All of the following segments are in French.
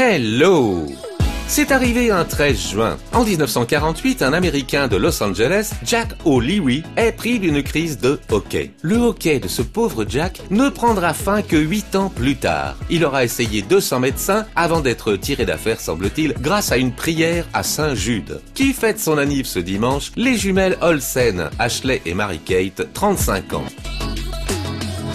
Hello c'est arrivé un 13 juin. En 1948, un Américain de Los Angeles, Jack O'Leary, est pris d'une crise de hockey. Le hockey de ce pauvre Jack ne prendra fin que 8 ans plus tard. Il aura essayé 200 médecins avant d'être tiré d'affaire, semble-t-il, grâce à une prière à Saint Jude. Qui fête son anniv ce dimanche? Les jumelles Olsen, Ashley et Mary-Kate, 35 ans.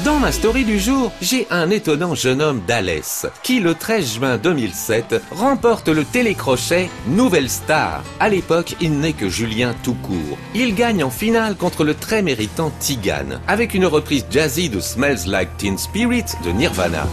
Dans ma story du jour, j'ai un étonnant jeune homme d'Alès qui, le 13 juin 2007, remporte le télécrochet Nouvelle Star. À l'époque, il n'est que Julien tout court. Il gagne en finale contre le très méritant Tigan, avec une reprise jazzy de Smells Like Teen Spirit de Nirvana.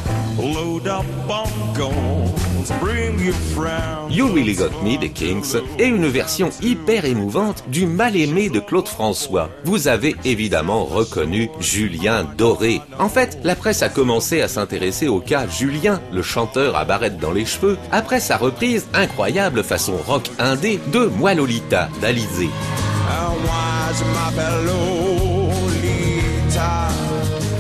You Really Got Me des Kings et une version hyper émouvante du mal-aimé de Claude François. Vous avez évidemment reconnu Julien Doré. En fait, la presse a commencé à s'intéresser au cas Julien, le chanteur à barrette dans les cheveux, après sa reprise incroyable façon rock indé de Moi Lolita d'Alizé.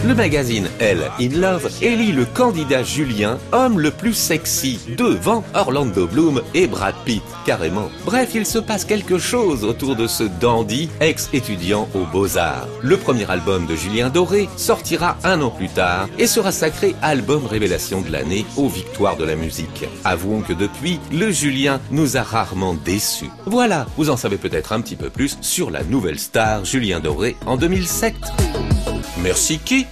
Le magazine Elle in Love élit le candidat Julien homme le plus sexy devant Orlando Bloom et Brad Pitt, carrément. Bref, il se passe quelque chose autour de ce dandy ex-étudiant aux Beaux-Arts. Le premier album de Julien Doré sortira un an plus tard et sera sacré album révélation de l'année aux victoires de la musique. Avouons que depuis, le Julien nous a rarement déçus. Voilà, vous en savez peut-être un petit peu plus sur la nouvelle star Julien Doré en 2007. Merci qui?